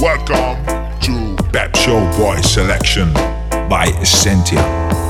Welcome to Pep Show Boy Selection by Essentia.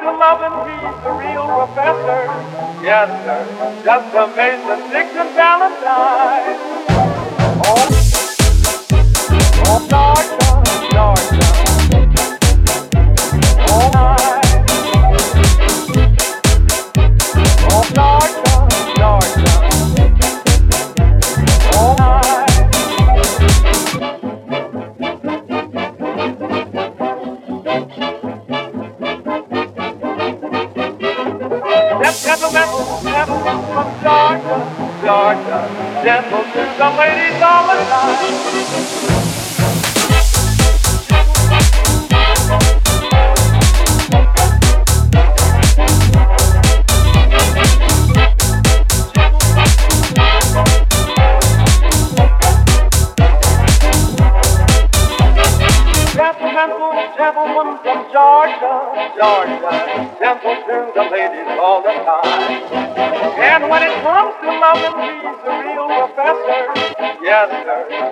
to love and be the real professor. Yes, sir. Just amazing Dixon Valentine. together.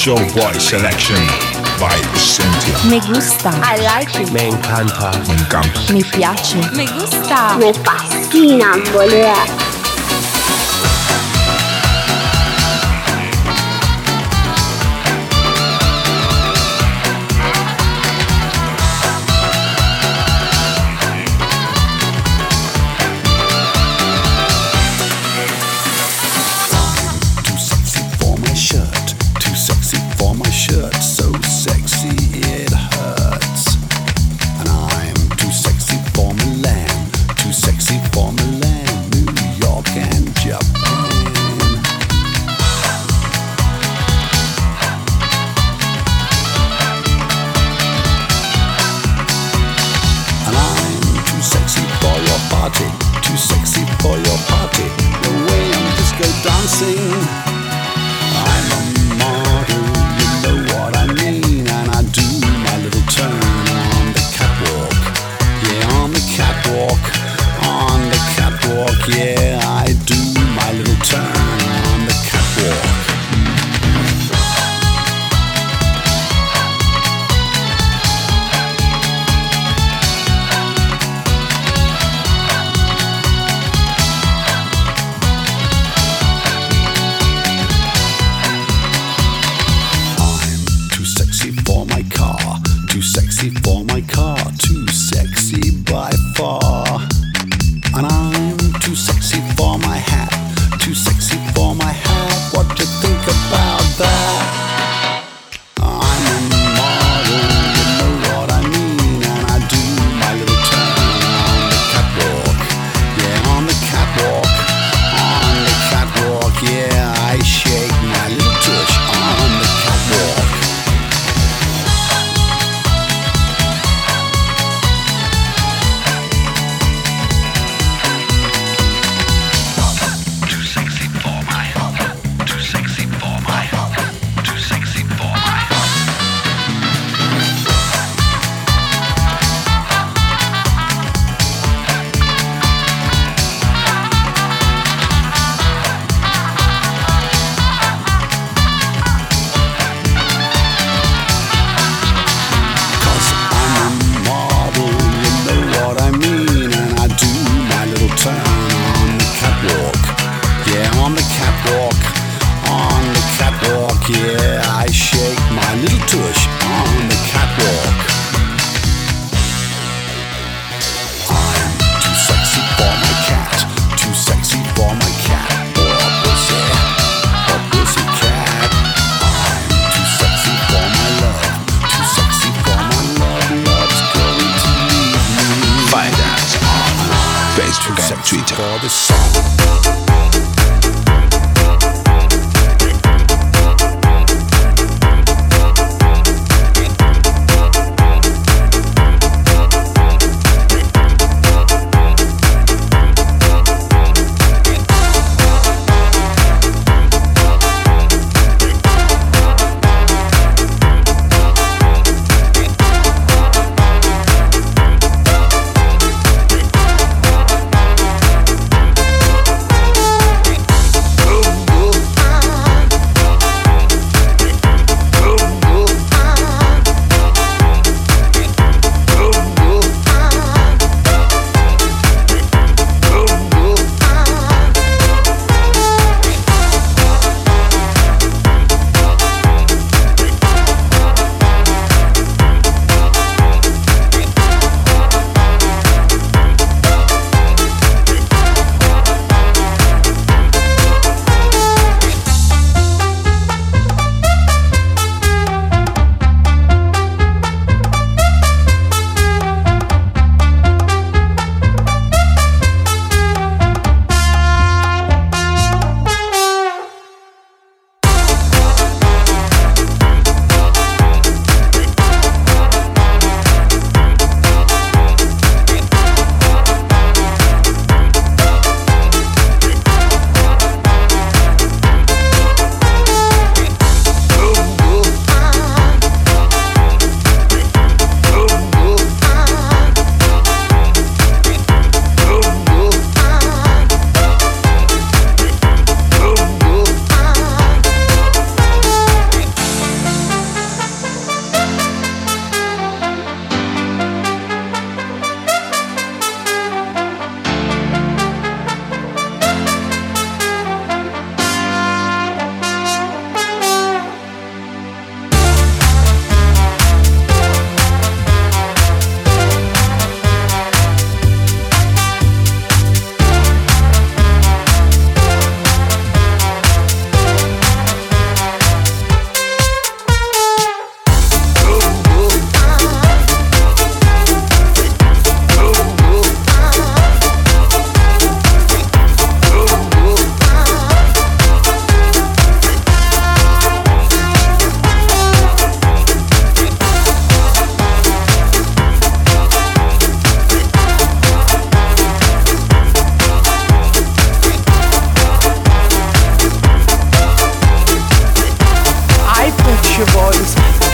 Showboy Selection by Cynthia. Me gusta. I like it. Me encanta. Me encanta. Me piace. Me gusta. Me fascina, boludo.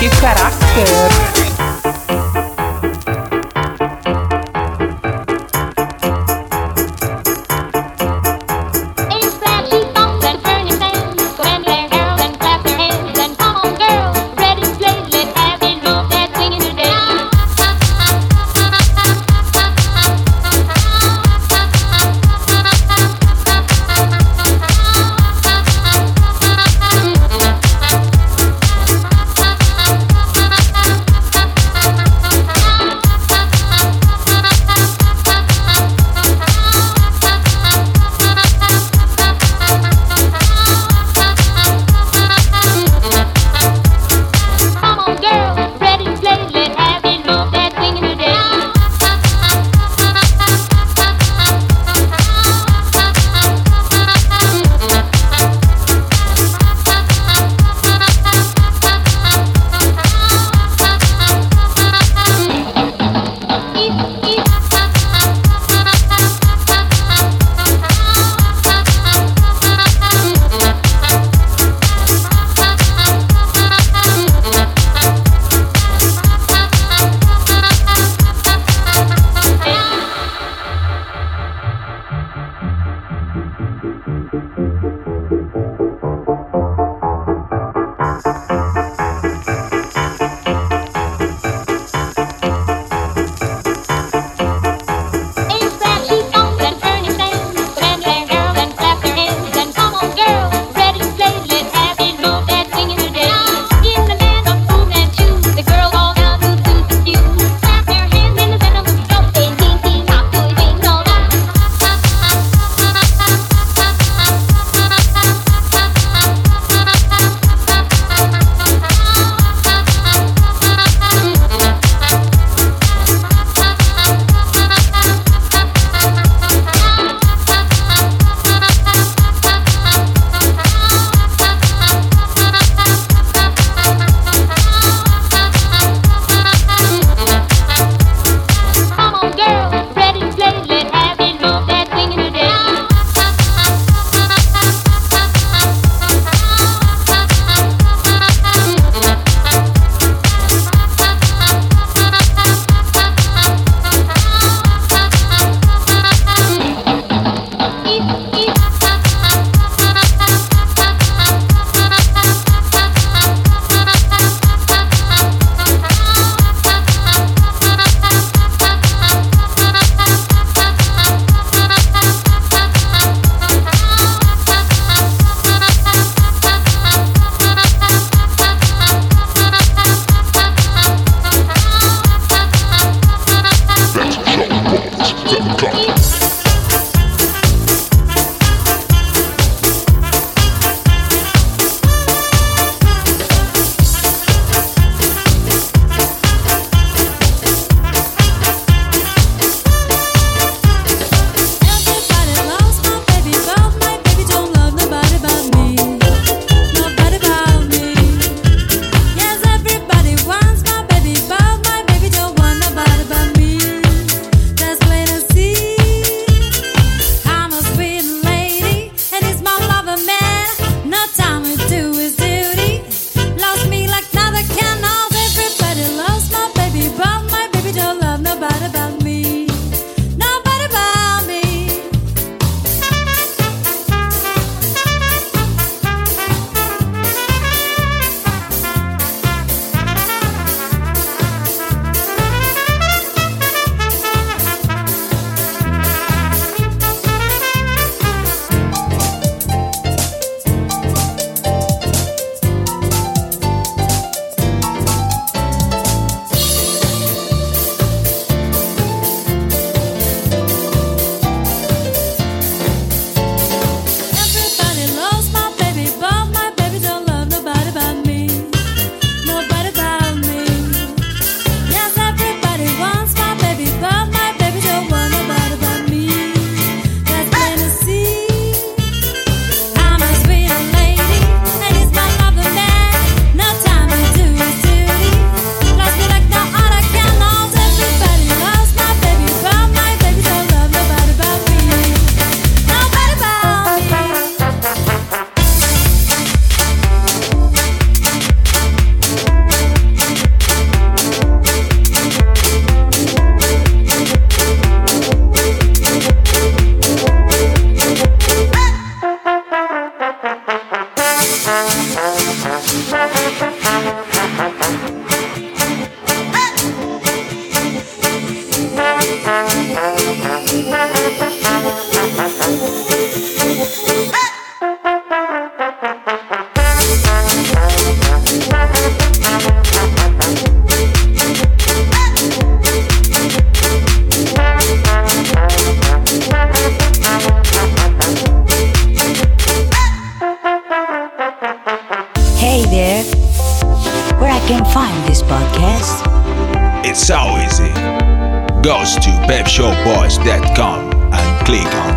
de caráter.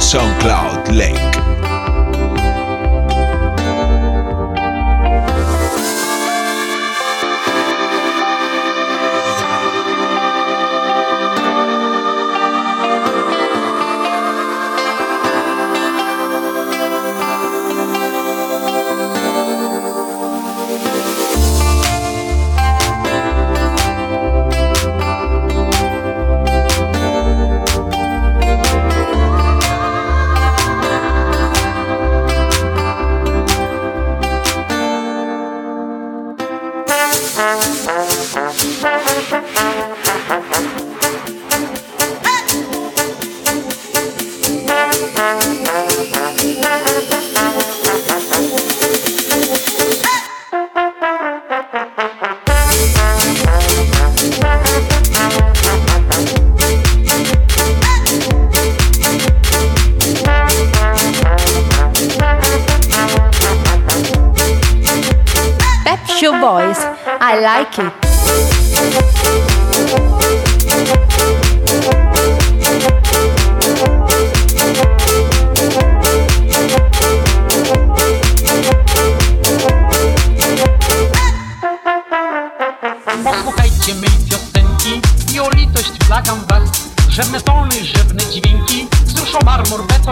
SoundCloud Lake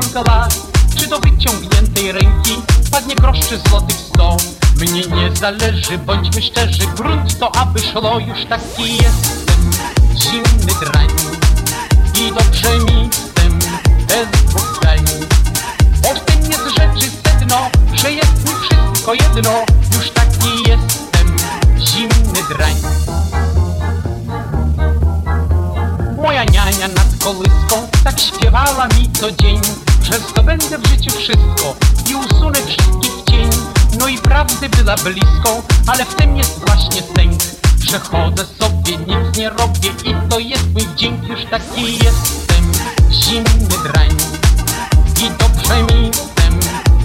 click on SoundCloud link. zależy, bądźmy szczerzy Grunt to aby szło, już taki. Jestem Zimny drań I dobrze mi z tym Bez dwóch zdań. Bo w tym jest rzeczy sedno Że jest mi wszystko jedno. Już taki jestem Zimny drań. Moja niania nad kolyską Tak śpiewała mi co dzień Że zdobędę w życiu wszystko I usunę wszystkich cień. No i prawdy była blisko, ale w tym jest właśnie sęk Że chodzę sobie, nic nie robię i to jest mój dzień Już taki jestem, zimny drań I dobrze mi tym,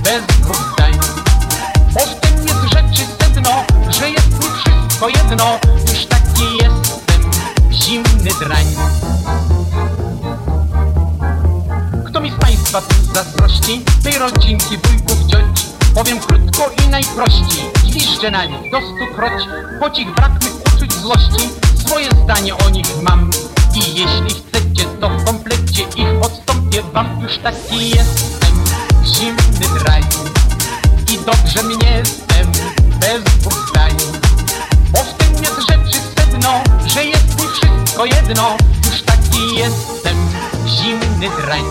bez dwóch zdań. Bo w tym jest rzeczy sedno, że jest mi wszystko jedno Już taki jestem, zimny drań tu zazdrości, tej rodzinki, wujków, cioci Powiem krótko i najprościej. Liszczę na nich do stokroć Choć ich brak mych uczuć złości. Swoje zdanie o nich mam I jeśli chcecie to w komplecie Ich odstąpię. Wam Już taki jestem. Zimny draj. I dobrze mnie jestem. Bez Bo w tym jest rzeczy sedno Że jest mi wszystko jedno. Już taki jestem. Zimny drań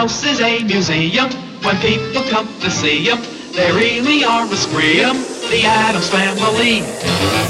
house is a museum. When people come to see 'em, they really are a scream. The Addams Family.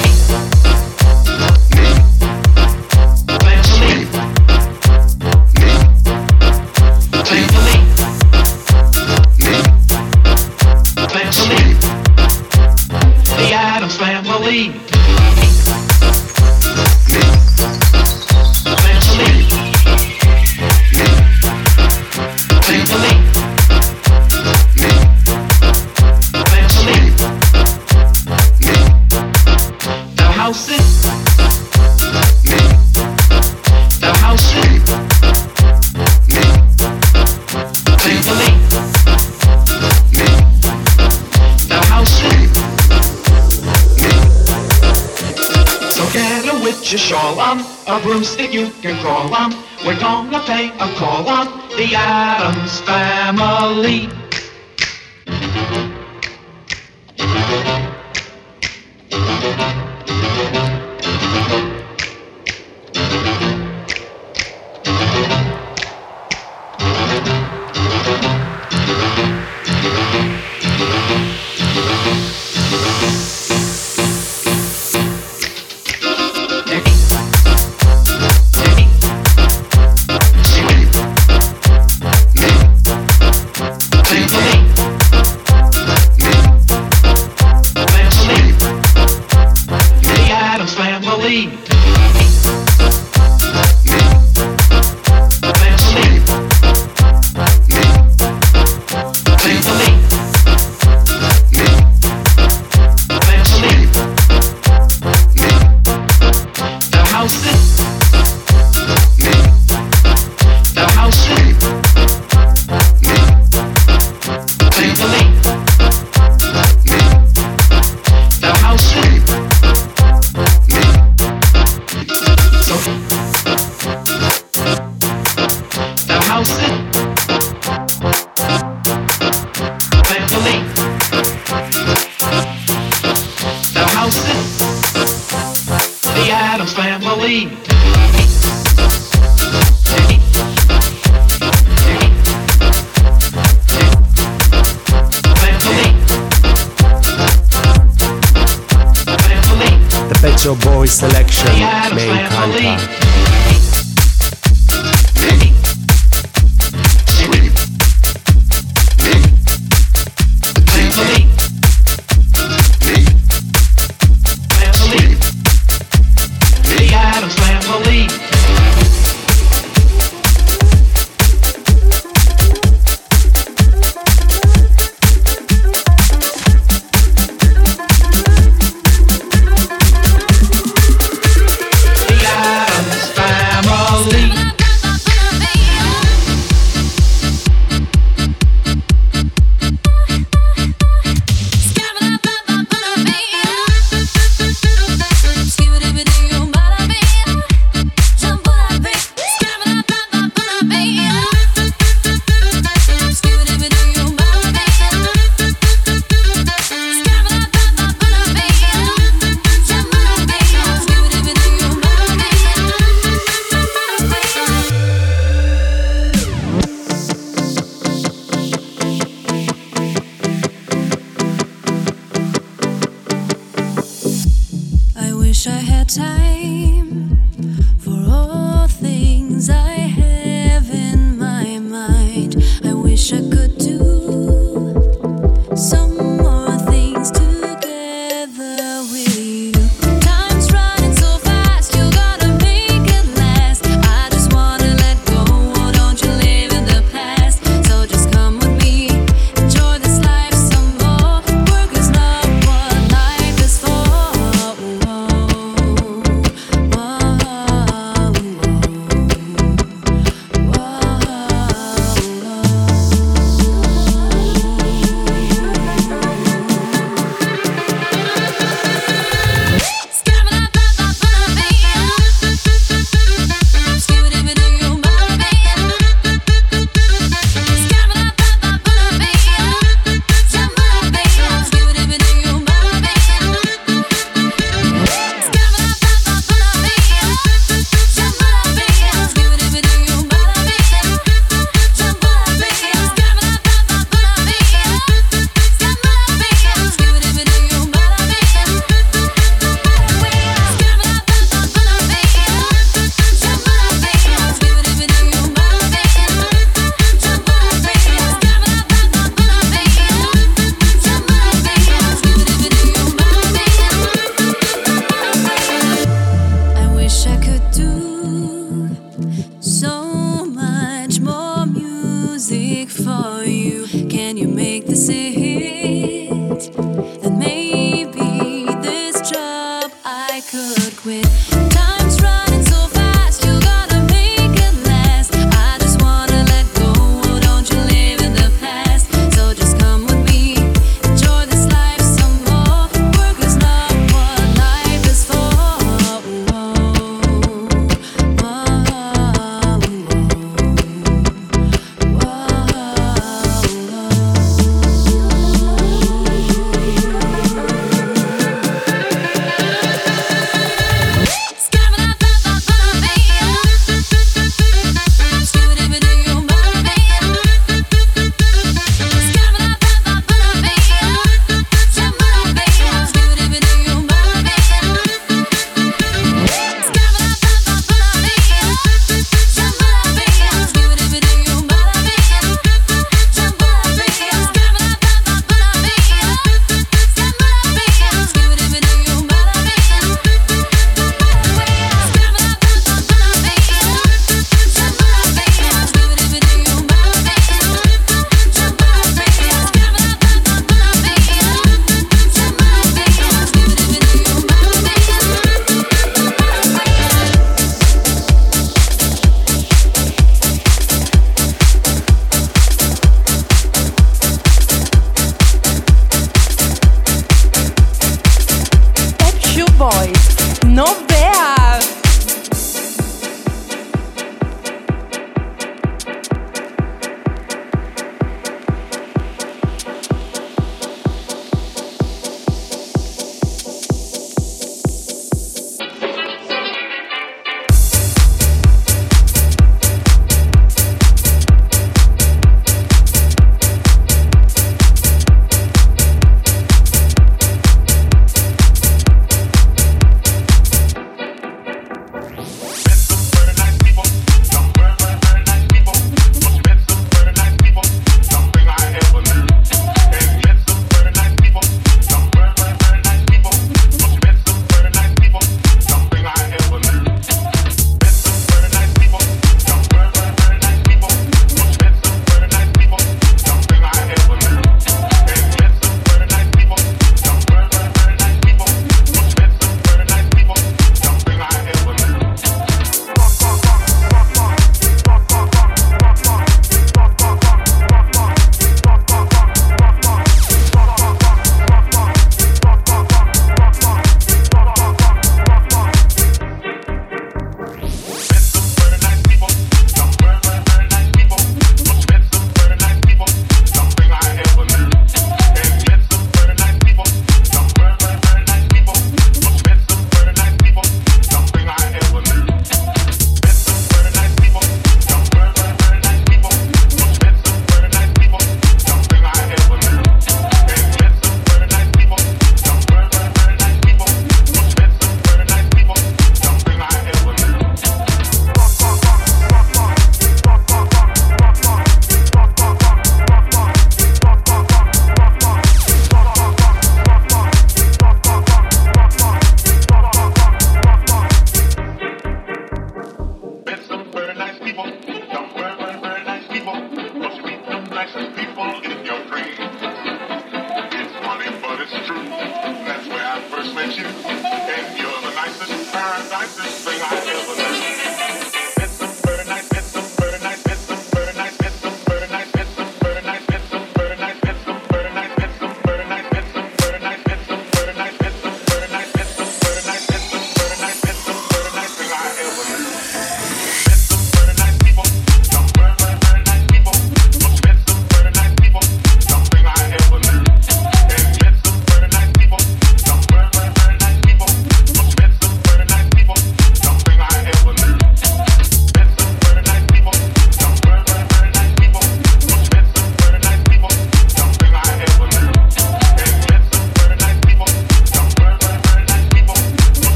gonna pay a call on the Addams family.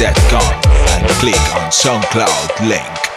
petshowboys.com and click on SoundCloud link.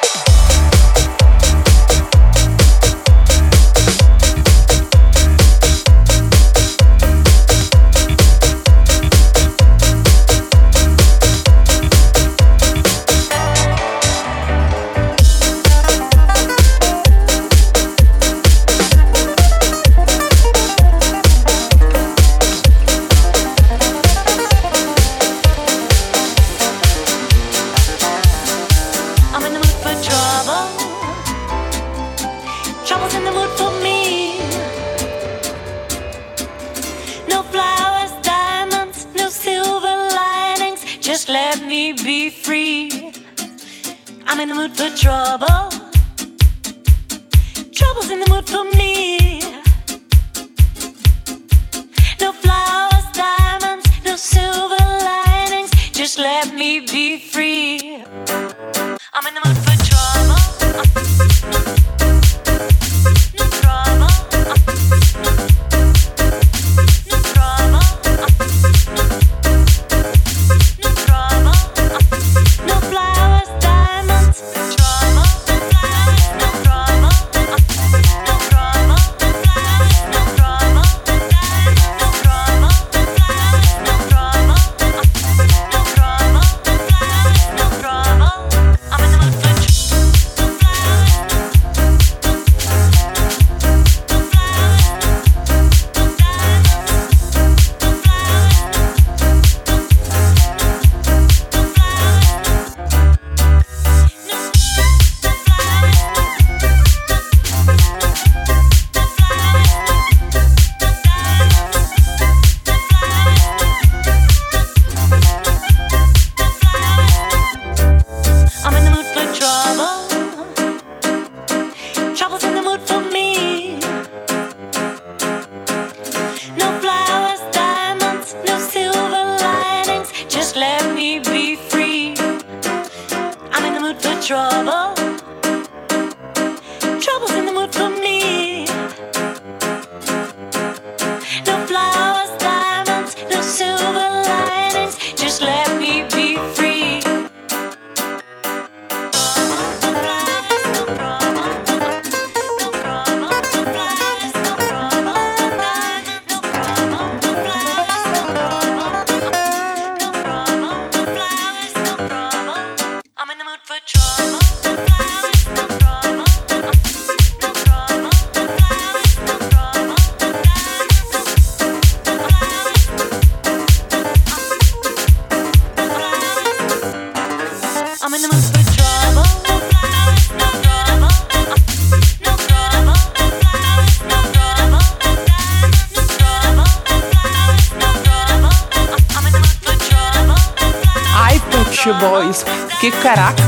Porque, caraca,